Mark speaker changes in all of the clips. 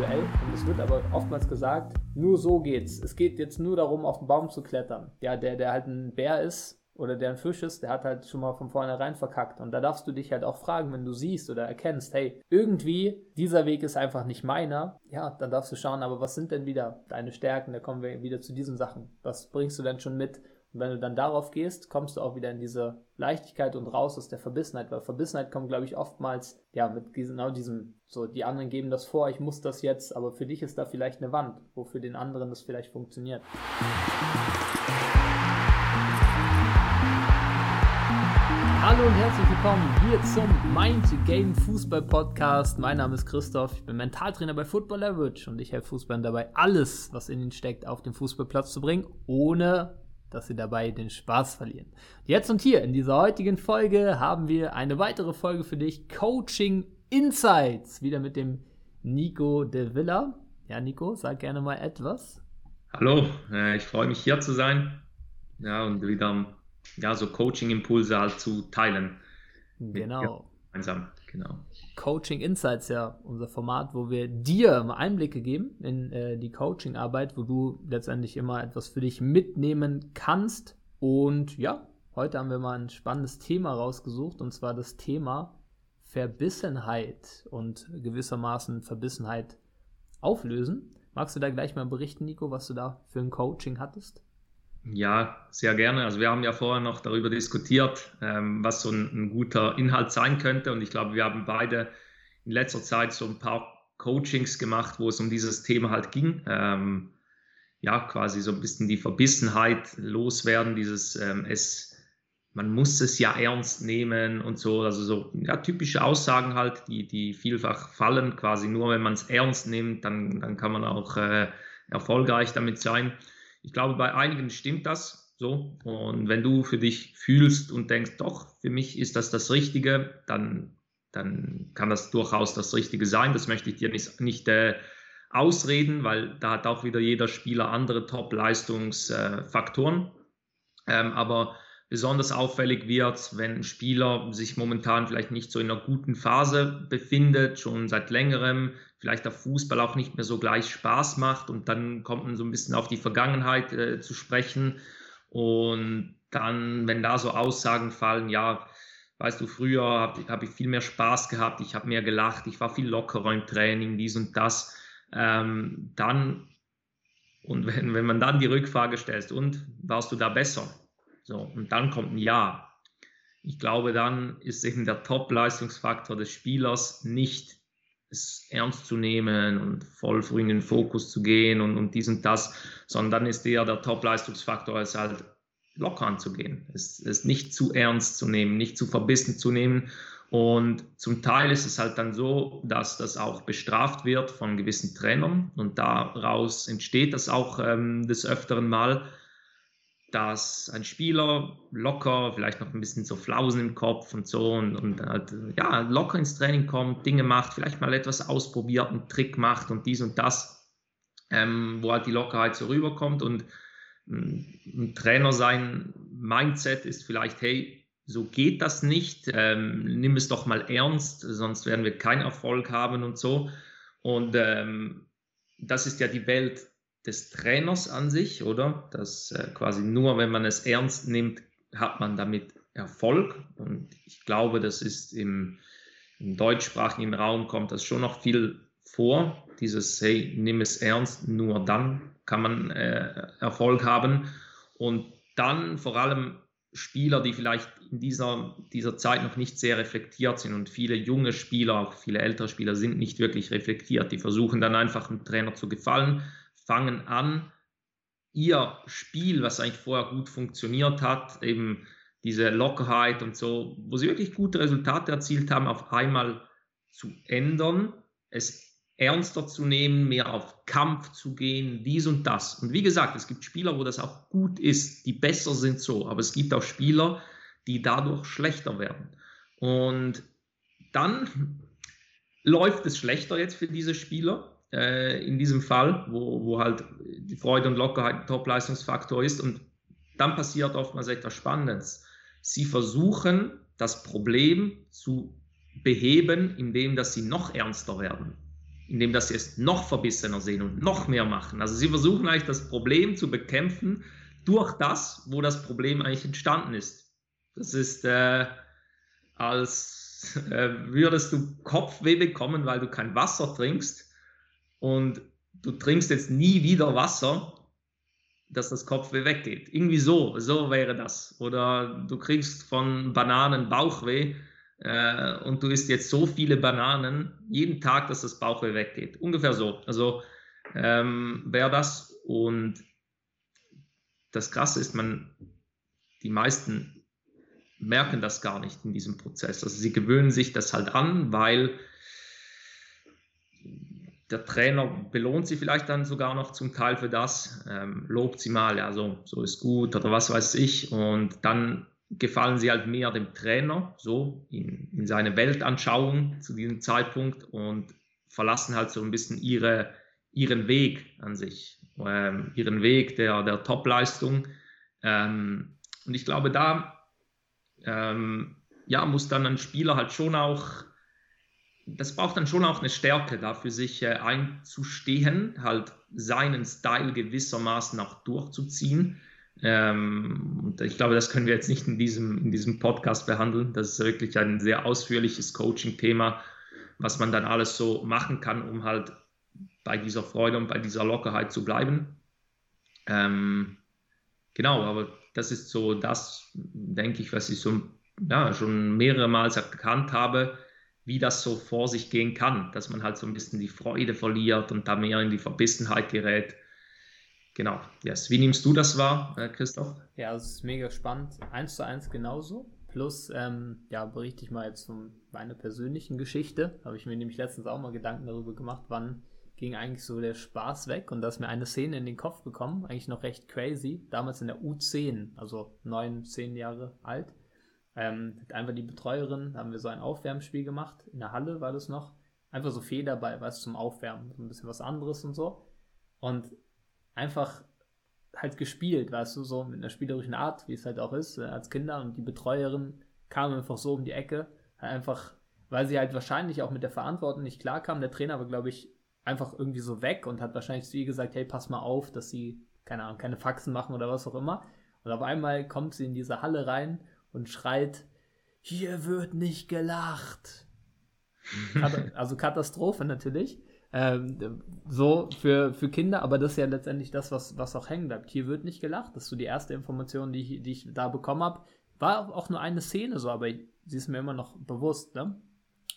Speaker 1: Duell. Und es wird aber oftmals gesagt, nur so geht's. Es geht jetzt nur darum, auf den Baum zu klettern. Ja, der, der halt ein Bär ist, oder der ein Fisch ist, der hat halt schon mal von vornherein verkackt. Und da darfst du dich halt auch fragen, wenn du siehst oder erkennst, hey, irgendwie, dieser Weg ist einfach nicht meiner, ja, dann darfst du schauen, aber was sind denn wieder deine Stärken? Da kommen wir wieder zu diesen Sachen. Was bringst du denn schon mit? Und wenn du dann darauf gehst, kommst du auch wieder in diese Leichtigkeit und raus aus der Verbissenheit, weil Verbissenheit kommt, glaube ich, oftmals, ja, mit genau diesem, so, die anderen geben das vor, ich muss das jetzt, aber für dich ist da vielleicht eine Wand, wo für den anderen das vielleicht funktioniert. Hallo und herzlich willkommen hier zum Mind Game Fußball Podcast. Mein Name ist Christoph, ich bin Mentaltrainer bei Football Leverage und ich helfe Fußballern dabei, alles, was in ihnen steckt, auf den Fußballplatz zu bringen, ohne dass sie dabei den Spaß verlieren. Jetzt und hier in dieser heutigen Folge haben wir eine weitere Folge für dich, Coaching Insights, wieder mit dem Nico de Villa. Ja, Nico, sag gerne mal etwas.
Speaker 2: Hallo, äh, ich freue mich hier zu sein. Ja, und wieder ja, so Coaching-Impulse halt zu teilen.
Speaker 1: Genau.
Speaker 2: Gemeinsam, genau.
Speaker 1: Coaching Insights ja unser Format, wo wir dir mal Einblicke geben in äh, die Coaching-Arbeit, wo du letztendlich immer etwas für dich mitnehmen kannst. Und ja, heute haben wir mal ein spannendes Thema rausgesucht, und zwar das Thema Verbissenheit und gewissermaßen Verbissenheit auflösen. Magst du da gleich mal berichten, Nico, was du da für ein Coaching hattest?
Speaker 2: Ja, sehr gerne. Also wir haben ja vorher noch darüber diskutiert, ähm, was so ein, ein, guter Inhalt sein könnte. Und ich glaube, wir haben beide in letzter Zeit so ein paar Coachings gemacht, wo es um dieses Thema halt ging. Ähm, ja, quasi so ein bisschen die Verbissenheit loswerden, dieses ähm, es, man muss es ja ernst nehmen und so. Also so ja, typische Aussagen halt, die, die vielfach fallen, quasi nur wenn man es ernst nimmt, dann, dann kann man auch äh, erfolgreich damit sein ich glaube, bei einigen stimmt das so. Und wenn du für dich fühlst und denkst, doch, für mich ist das das Richtige, dann, dann kann das durchaus das Richtige sein. Das möchte ich dir nicht, nicht äh, ausreden, weil da hat auch wieder jeder Spieler andere Top-Leistungsfaktoren. Äh, ähm, aber besonders auffällig wird, wenn ein Spieler sich momentan vielleicht nicht so in einer guten Phase befindet, schon seit längerem, vielleicht der Fußball auch nicht mehr so gleich Spaß macht und dann kommt man so ein bisschen auf die Vergangenheit äh, zu sprechen und dann, wenn da so Aussagen fallen, ja, weißt du, früher habe hab ich viel mehr Spaß gehabt, ich habe mehr gelacht, ich war viel lockerer im Training, dies und das, ähm, dann und wenn, wenn man dann die Rückfrage stellt, und warst du da besser? So, und dann kommt ein Ja. Ich glaube, dann ist eben der Top-Leistungsfaktor des Spielers nicht es ernst zu nehmen und voll früh in den Fokus zu gehen und, und dies und das, sondern dann ist eher der Top-Leistungsfaktor, es halt locker anzugehen, es, es nicht zu ernst zu nehmen, nicht zu verbissen zu nehmen. Und zum Teil ist es halt dann so, dass das auch bestraft wird von gewissen Trainern. Und daraus entsteht das auch ähm, des Öfteren mal, dass ein Spieler locker, vielleicht noch ein bisschen so Flausen im Kopf und so und, und halt, ja, locker ins Training kommt, Dinge macht, vielleicht mal etwas ausprobiert, einen Trick macht und dies und das, ähm, wo halt die Lockerheit so rüberkommt und mm, ein Trainer sein Mindset ist vielleicht, hey, so geht das nicht, ähm, nimm es doch mal ernst, sonst werden wir keinen Erfolg haben und so. Und ähm, das ist ja die Welt des Trainers an sich, oder? Dass äh, quasi nur, wenn man es ernst nimmt, hat man damit Erfolg. Und ich glaube, das ist im, im deutschsprachigen Raum kommt das schon noch viel vor. Dieses, hey, nimm es ernst, nur dann kann man äh, Erfolg haben. Und dann vor allem Spieler, die vielleicht in dieser, dieser Zeit noch nicht sehr reflektiert sind und viele junge Spieler, auch viele ältere Spieler sind nicht wirklich reflektiert. Die versuchen dann einfach dem Trainer zu gefallen, fangen an, ihr Spiel, was eigentlich vorher gut funktioniert hat, eben diese Lockerheit und so, wo sie wirklich gute Resultate erzielt haben, auf einmal zu ändern, es ernster zu nehmen, mehr auf Kampf zu gehen, dies und das. Und wie gesagt, es gibt Spieler, wo das auch gut ist, die besser sind so, aber es gibt auch Spieler, die dadurch schlechter werden. Und dann läuft es schlechter jetzt für diese Spieler äh, in diesem Fall, wo, wo halt die Freude und Lockerheit ein Top-Leistungsfaktor ist. Und dann passiert oftmals etwas Spannendes. Sie versuchen, das Problem zu beheben, indem dass sie noch ernster werden. indem dass sie es noch verbissener sehen und noch mehr machen. Also sie versuchen eigentlich das Problem zu bekämpfen durch das, wo das Problem eigentlich entstanden ist. Das ist, äh, als äh, würdest du Kopfweh bekommen, weil du kein Wasser trinkst und du trinkst jetzt nie wieder Wasser, dass das Kopfweh weggeht. Irgendwie so, so wäre das. Oder du kriegst von Bananen Bauchweh äh, und du isst jetzt so viele Bananen jeden Tag, dass das Bauchweh weggeht. Ungefähr so. Also ähm, wäre das. Und das Krasse ist, man, die meisten merken das gar nicht in diesem Prozess. Also sie gewöhnen sich das halt an, weil der Trainer belohnt sie vielleicht dann sogar noch zum Teil für das, ähm, lobt sie mal, ja, so, so ist gut oder was weiß ich. Und dann gefallen sie halt mehr dem Trainer, so in, in seine Weltanschauung zu diesem Zeitpunkt und verlassen halt so ein bisschen ihre, ihren Weg an sich, ähm, ihren Weg der, der Top-Leistung. Ähm, und ich glaube, da ähm, ja, muss dann ein Spieler halt schon auch das braucht dann schon auch eine Stärke, dafür sich äh, einzustehen, halt seinen Style gewissermaßen auch durchzuziehen. Ähm, ich glaube, das können wir jetzt nicht in diesem, in diesem Podcast behandeln. Das ist wirklich ein sehr ausführliches Coaching-Thema, was man dann alles so machen kann, um halt bei dieser Freude und bei dieser Lockerheit zu bleiben. Ähm, genau, aber das ist so das, denke ich, was ich so ja, schon mehrere Mal erkannt habe wie das so vor sich gehen kann, dass man halt so ein bisschen die Freude verliert und da mehr in die Verbissenheit gerät. Genau, yes. Wie nimmst du das wahr, äh, Christoph?
Speaker 1: Ja, es ist mega spannend. Eins zu eins genauso. Plus, ähm, ja, berichte ich mal jetzt von meiner persönlichen Geschichte. Habe ich mir nämlich letztens auch mal Gedanken darüber gemacht, wann ging eigentlich so der Spaß weg. Und da ist mir eine Szene in den Kopf gekommen, eigentlich noch recht crazy. Damals in der U10, also neun, zehn Jahre alt. Ähm, einfach die Betreuerin, haben wir so ein Aufwärmspiel gemacht. In der Halle war das noch. Einfach so Federball, du, zum Aufwärmen. So ein bisschen was anderes und so. Und einfach halt gespielt, weißt du, so mit einer spielerischen Art, wie es halt auch ist, äh, als Kinder. Und die Betreuerin kam einfach so um die Ecke. Halt einfach, weil sie halt wahrscheinlich auch mit der Verantwortung nicht klarkam. Der Trainer war, glaube ich, einfach irgendwie so weg und hat wahrscheinlich zu ihr gesagt, hey, pass mal auf, dass sie, keine Ahnung, keine Faxen machen oder was auch immer. Und auf einmal kommt sie in diese Halle rein und schreit, hier wird nicht gelacht. also Katastrophe natürlich. Ähm, so für, für Kinder, aber das ist ja letztendlich das, was, was auch hängen bleibt. Hier wird nicht gelacht. Das ist so die erste Information, die ich, die ich da bekommen habe. War auch nur eine Szene so, aber sie ist mir immer noch bewusst. Ne?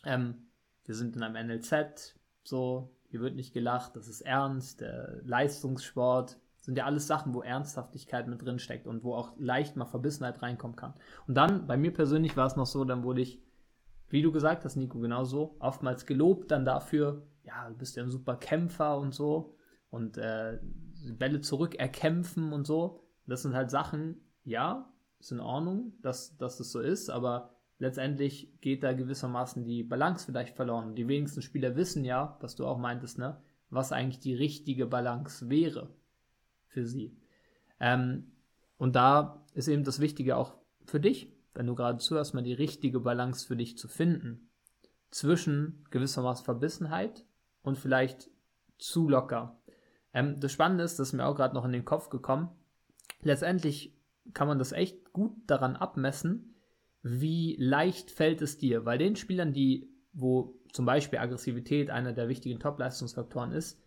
Speaker 1: Ähm, wir sind in einem NLZ, so, hier wird nicht gelacht, das ist ernst, der Leistungssport, sind ja alles Sachen, wo Ernsthaftigkeit mit drin steckt und wo auch leicht mal Verbissenheit reinkommen kann. Und dann, bei mir persönlich war es noch so, dann wurde ich, wie du gesagt hast, Nico, genauso, oftmals gelobt dann dafür, ja, du bist ja ein super Kämpfer und so und äh, Bälle zurück erkämpfen und so. Das sind halt Sachen, ja, ist in Ordnung, dass, dass das so ist, aber letztendlich geht da gewissermaßen die Balance vielleicht verloren. Die wenigsten Spieler wissen ja, was du auch meintest, ne, was eigentlich die richtige Balance wäre für sie. Ähm, und da ist eben das Wichtige auch für dich, wenn du gerade zuhörst, mal die richtige Balance für dich zu finden. Zwischen gewissermaßen Verbissenheit und vielleicht zu locker. Ähm, das Spannende ist, das ist mir auch gerade noch in den Kopf gekommen. Letztendlich kann man das echt gut daran abmessen, wie leicht fällt es dir. Weil den Spielern, die, wo zum Beispiel Aggressivität einer der wichtigen Top-Leistungsfaktoren ist,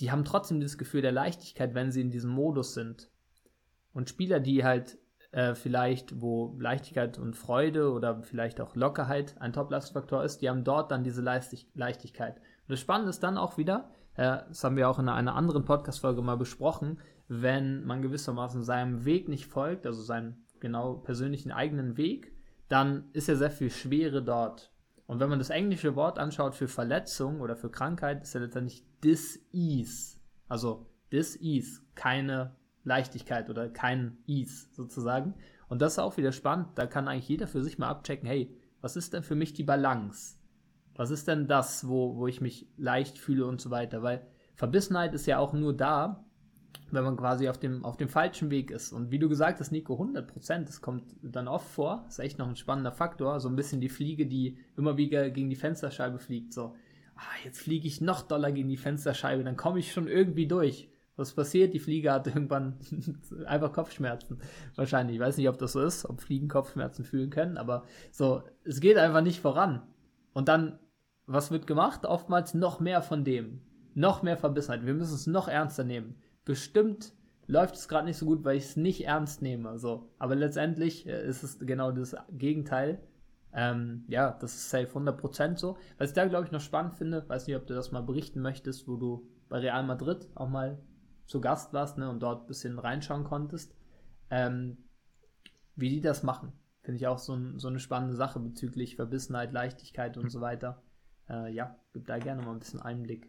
Speaker 1: die haben trotzdem das Gefühl der Leichtigkeit, wenn sie in diesem Modus sind. Und Spieler, die halt äh, vielleicht, wo Leichtigkeit und Freude oder vielleicht auch Lockerheit ein Top-Lastfaktor ist, die haben dort dann diese Leistig Leichtigkeit. Und das Spannende ist dann auch wieder, äh, das haben wir auch in einer anderen Podcast-Folge mal besprochen, wenn man gewissermaßen seinem Weg nicht folgt, also seinem genau persönlichen eigenen Weg, dann ist ja sehr viel Schwere dort. Und wenn man das englische Wort anschaut für Verletzung oder für Krankheit, ist ja letztendlich Dis-Ease. Also Dis-Ease, keine Leichtigkeit oder kein Ease sozusagen. Und das ist auch wieder spannend. Da kann eigentlich jeder für sich mal abchecken, hey, was ist denn für mich die Balance? Was ist denn das, wo, wo ich mich leicht fühle und so weiter? Weil Verbissenheit ist ja auch nur da, wenn man quasi auf dem, auf dem falschen Weg ist. Und wie du gesagt hast, Nico, 100 Prozent, das kommt dann oft vor, ist echt noch ein spannender Faktor, so ein bisschen die Fliege, die immer wieder gegen die Fensterscheibe fliegt, so. Ah, jetzt fliege ich noch doller gegen die Fensterscheibe, dann komme ich schon irgendwie durch. Was passiert? Die Fliege hat irgendwann einfach Kopfschmerzen. Wahrscheinlich. Ich weiß nicht, ob das so ist, ob Fliegen Kopfschmerzen fühlen können, aber so, es geht einfach nicht voran. Und dann, was wird gemacht? Oftmals noch mehr von dem. Noch mehr Verbissenheit. Wir müssen es noch ernster nehmen. Bestimmt läuft es gerade nicht so gut, weil ich es nicht ernst nehme. So. Aber letztendlich äh, ist es genau das Gegenteil. Ähm, ja, das ist safe 100% so. Was ich da, glaube ich, noch spannend finde, weiß nicht, ob du das mal berichten möchtest, wo du bei Real Madrid auch mal zu Gast warst ne, und dort ein bisschen reinschauen konntest, ähm, wie die das machen. Finde ich auch so, ein, so, eine spannende Sache bezüglich Verbissenheit, Leichtigkeit und so weiter. Äh, ja, gib da gerne mal ein bisschen Einblick.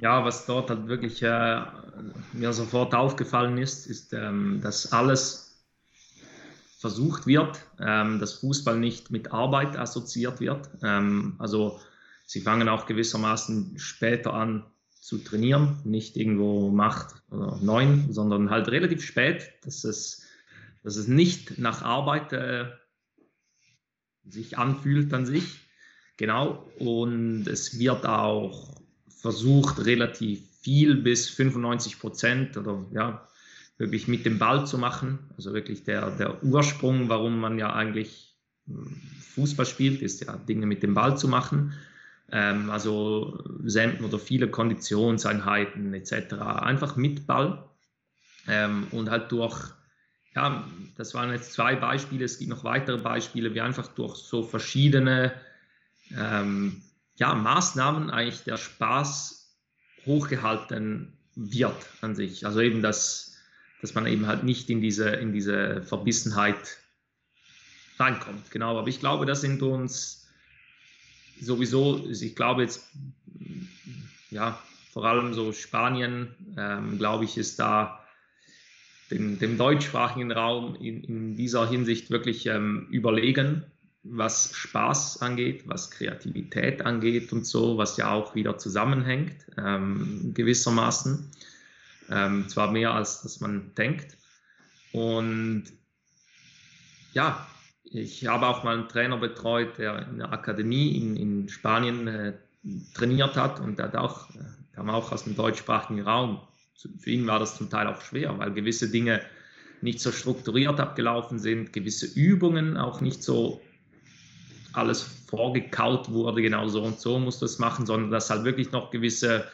Speaker 2: Ja, was dort halt wirklich äh, mir sofort aufgefallen ist, ist, ähm, dass alles versucht wird, ähm, dass Fußball nicht mit Arbeit assoziiert wird. Ähm, also sie fangen auch gewissermaßen später an zu trainieren, nicht irgendwo um oder neun, sondern halt relativ spät, dass es, dass es nicht nach Arbeit äh, sich anfühlt an sich. Genau. Und es wird auch versucht, relativ viel bis 95 Prozent oder ja, wirklich mit dem Ball zu machen. Also wirklich der, der Ursprung, warum man ja eigentlich hm, Fußball spielt, ist ja Dinge mit dem Ball zu machen. Ähm, also Senden oder viele Konditionseinheiten etc. Einfach mit Ball ähm, und halt durch, ja, das waren jetzt zwei Beispiele, es gibt noch weitere Beispiele, wie einfach durch so verschiedene ähm, ja, Maßnahmen eigentlich der Spaß hochgehalten wird an sich. Also eben, dass, dass man eben halt nicht in diese, in diese Verbissenheit reinkommt. Genau, aber ich glaube, das sind uns sowieso, ich glaube jetzt, ja, vor allem so Spanien, ähm, glaube ich, ist da dem, dem deutschsprachigen Raum in, in, dieser Hinsicht wirklich ähm, überlegen, was Spaß angeht, was Kreativität angeht und so, was ja auch wieder zusammenhängt, ähm, gewissermaßen. Ähm, zwar mehr als dass man denkt. Und ja, ich habe auch mal einen Trainer betreut, der in der Akademie in, in Spanien äh, trainiert hat und der hat auch, äh, kam auch aus dem deutschsprachigen Raum. Für ihn war das zum Teil auch schwer, weil gewisse Dinge nicht so strukturiert abgelaufen sind, gewisse Übungen auch nicht so alles vorgekaut wurde, genau so und so muss das machen, sondern dass halt wirklich noch gewisse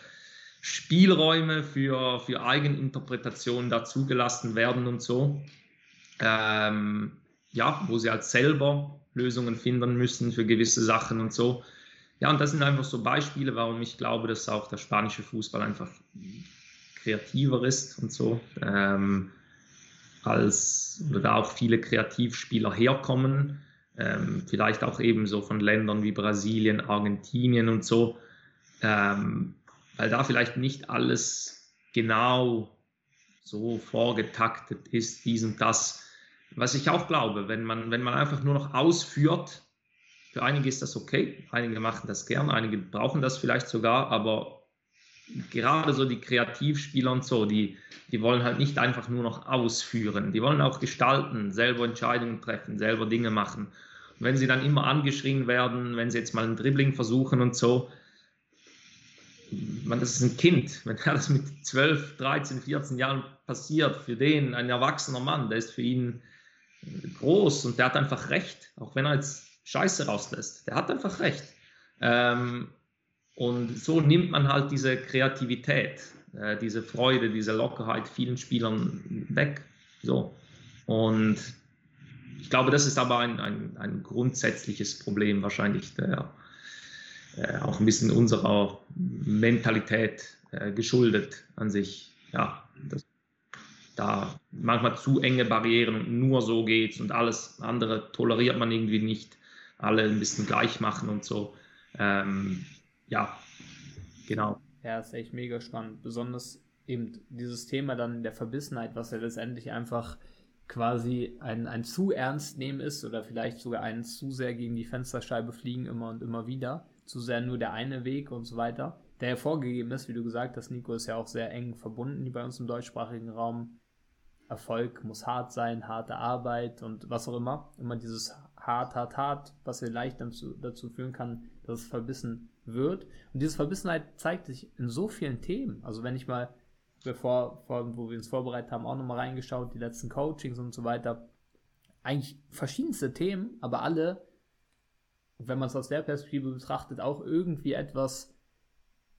Speaker 2: Spielräume für, für Eigeninterpretationen dazugelassen werden und so. Ähm, ja, wo sie halt selber Lösungen finden müssen für gewisse Sachen und so. Ja, und das sind einfach so Beispiele, warum ich glaube, dass auch der spanische Fußball einfach kreativer ist und so, ähm, als oder da auch viele Kreativspieler herkommen, ähm, vielleicht auch eben so von Ländern wie Brasilien, Argentinien und so, ähm, weil da vielleicht nicht alles genau so vorgetaktet ist, dies und das was ich auch glaube, wenn man, wenn man einfach nur noch ausführt, für einige ist das okay, einige machen das gern, einige brauchen das vielleicht sogar, aber gerade so die Kreativspieler und so, die, die wollen halt nicht einfach nur noch ausführen, die wollen auch gestalten, selber Entscheidungen treffen, selber Dinge machen. Und wenn sie dann immer angeschrien werden, wenn sie jetzt mal ein Dribbling versuchen und so, man, das ist ein Kind, wenn das mit 12, 13, 14 Jahren passiert, für den ein erwachsener Mann, der ist für ihn groß und der hat einfach recht, auch wenn er jetzt Scheiße rauslässt. Der hat einfach recht. Ähm, und so nimmt man halt diese Kreativität, äh, diese Freude, diese Lockerheit vielen Spielern weg. So. Und ich glaube, das ist aber ein, ein, ein grundsätzliches Problem wahrscheinlich, der äh, auch ein bisschen unserer Mentalität äh, geschuldet an sich. Ja, das da manchmal zu enge Barrieren und nur so geht's und alles andere toleriert man irgendwie nicht. Alle ein bisschen gleich machen und so. Ähm, ja, genau.
Speaker 1: Ja, ist echt mega spannend. Besonders eben dieses Thema dann der Verbissenheit, was ja letztendlich einfach quasi ein, ein zu ernst nehmen ist oder vielleicht sogar ein zu sehr gegen die Fensterscheibe fliegen immer und immer wieder. Zu sehr nur der eine Weg und so weiter. Der ja vorgegeben ist, wie du gesagt hast, Nico ist ja auch sehr eng verbunden bei uns im deutschsprachigen Raum Erfolg muss hart sein, harte Arbeit und was auch immer. Immer dieses hart, hart, hart, was vielleicht dazu, dazu führen kann, dass es verbissen wird. Und diese Verbissenheit zeigt sich in so vielen Themen. Also wenn ich mal, bevor, vor, wo wir uns vorbereitet haben, auch nochmal reingeschaut, die letzten Coachings und so weiter, eigentlich verschiedenste Themen, aber alle, wenn man es aus der Perspektive betrachtet, auch irgendwie etwas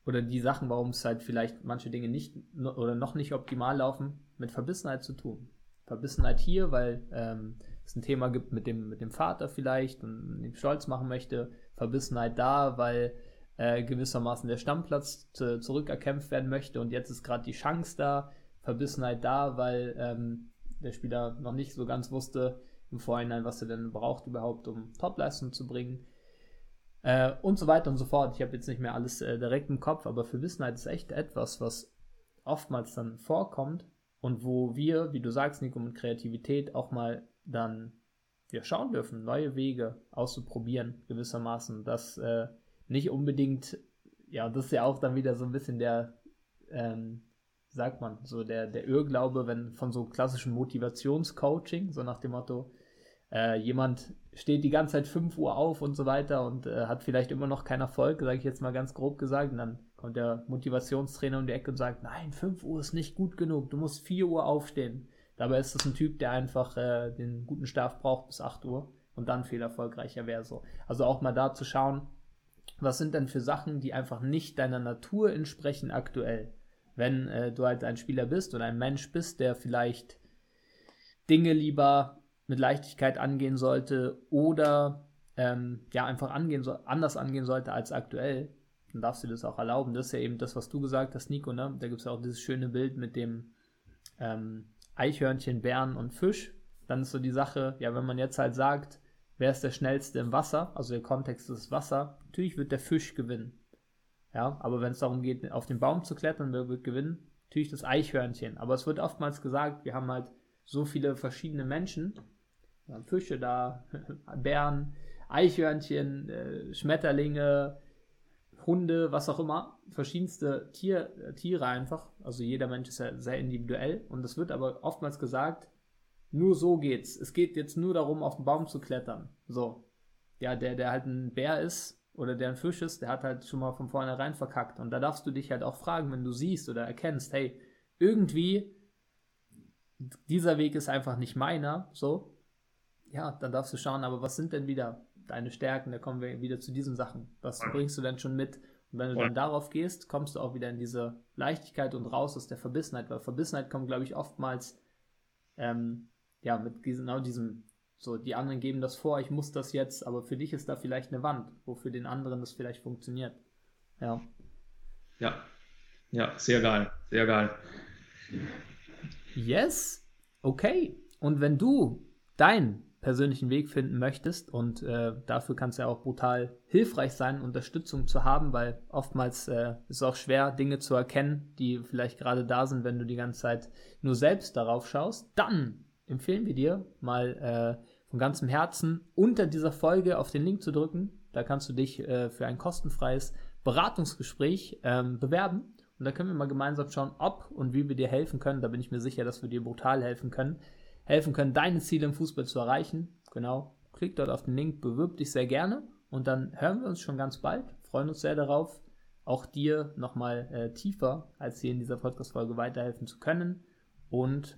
Speaker 1: oder die Sachen, warum es halt vielleicht manche Dinge nicht oder noch nicht optimal laufen, mit Verbissenheit zu tun. Verbissenheit hier, weil ähm, es ein Thema gibt mit dem, mit dem Vater vielleicht und ihm stolz machen möchte. Verbissenheit da, weil äh, gewissermaßen der Stammplatz zu, zurückerkämpft werden möchte und jetzt ist gerade die Chance da. Verbissenheit da, weil ähm, der Spieler noch nicht so ganz wusste im Vorhinein, was er denn braucht überhaupt, um Topleistung zu bringen. Äh, und so weiter und so fort. Ich habe jetzt nicht mehr alles äh, direkt im Kopf, aber Verbissenheit ist echt etwas, was oftmals dann vorkommt und wo wir, wie du sagst, Nico, mit Kreativität auch mal dann ja, schauen dürfen, neue Wege auszuprobieren, gewissermaßen. Das äh, nicht unbedingt, ja, das ist ja auch dann wieder so ein bisschen der, ähm, sagt man, so der, der Irrglaube, wenn von so klassischem Motivationscoaching, so nach dem Motto, äh, jemand steht die ganze Zeit 5 Uhr auf und so weiter und äh, hat vielleicht immer noch keinen Erfolg, sage ich jetzt mal ganz grob gesagt, und dann kommt der Motivationstrainer um die Ecke und sagt, nein, 5 Uhr ist nicht gut genug, du musst 4 Uhr aufstehen. Dabei ist das ein Typ, der einfach äh, den guten Schlaf braucht bis 8 Uhr und dann viel erfolgreicher wäre so. Also auch mal da zu schauen, was sind denn für Sachen, die einfach nicht deiner Natur entsprechen aktuell. Wenn äh, du halt ein Spieler bist oder ein Mensch bist, der vielleicht Dinge lieber mit Leichtigkeit angehen sollte oder ähm, ja einfach angehen so, anders angehen sollte als aktuell, dann darfst du das auch erlauben. Das ist ja eben das, was du gesagt hast, Nico, ne? Da gibt es ja auch dieses schöne Bild mit dem ähm, Eichhörnchen, Bären und Fisch. Dann ist so die Sache, ja, wenn man jetzt halt sagt, wer ist der schnellste im Wasser, also der Kontext ist Wasser, natürlich wird der Fisch gewinnen. Ja, aber wenn es darum geht, auf den Baum zu klettern, wer wird gewinnen? Natürlich das Eichhörnchen. Aber es wird oftmals gesagt, wir haben halt so viele verschiedene Menschen, Fische da, Bären, Eichhörnchen, äh, Schmetterlinge, Hunde, was auch immer, verschiedenste Tier, äh, Tiere einfach. Also jeder Mensch ist ja sehr individuell und es wird aber oftmals gesagt, nur so geht's. Es geht jetzt nur darum, auf den Baum zu klettern. So. Ja, der, der halt ein Bär ist oder der ein Fisch ist, der hat halt schon mal von vornherein verkackt. Und da darfst du dich halt auch fragen, wenn du siehst oder erkennst, hey, irgendwie, dieser Weg ist einfach nicht meiner, so. Ja, dann darfst du schauen, aber was sind denn wieder deine Stärken, da kommen wir wieder zu diesen Sachen. Was bringst du denn schon mit? Und wenn du dann darauf gehst, kommst du auch wieder in diese Leichtigkeit und raus aus der Verbissenheit, weil Verbissenheit kommt, glaube ich, oftmals ähm, ja mit genau diesem, so die anderen geben das vor, ich muss das jetzt, aber für dich ist da vielleicht eine Wand, wo für den anderen das vielleicht funktioniert. Ja.
Speaker 2: Ja, ja, sehr geil, sehr geil.
Speaker 1: Yes, okay. Und wenn du dein persönlichen Weg finden möchtest. Und äh, dafür kann es ja auch brutal hilfreich sein, Unterstützung zu haben, weil oftmals äh, ist es auch schwer, Dinge zu erkennen, die vielleicht gerade da sind, wenn du die ganze Zeit nur selbst darauf schaust. Dann empfehlen wir dir mal äh, von ganzem Herzen unter dieser Folge auf den Link zu drücken. Da kannst du dich äh, für ein kostenfreies Beratungsgespräch ähm, bewerben. Und da können wir mal gemeinsam schauen, ob und wie wir dir helfen können. Da bin ich mir sicher, dass wir dir brutal helfen können helfen können, deine Ziele im Fußball zu erreichen. Genau, klick dort auf den Link, bewirb dich sehr gerne und dann hören wir uns schon ganz bald. Freuen uns sehr darauf, auch dir nochmal äh, tiefer als hier in dieser Podcast-Folge weiterhelfen zu können und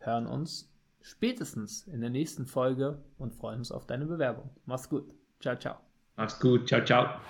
Speaker 1: hören uns spätestens in der nächsten Folge und freuen uns auf deine Bewerbung. Mach's gut. Ciao, ciao.
Speaker 2: Mach's gut. Ciao, ciao.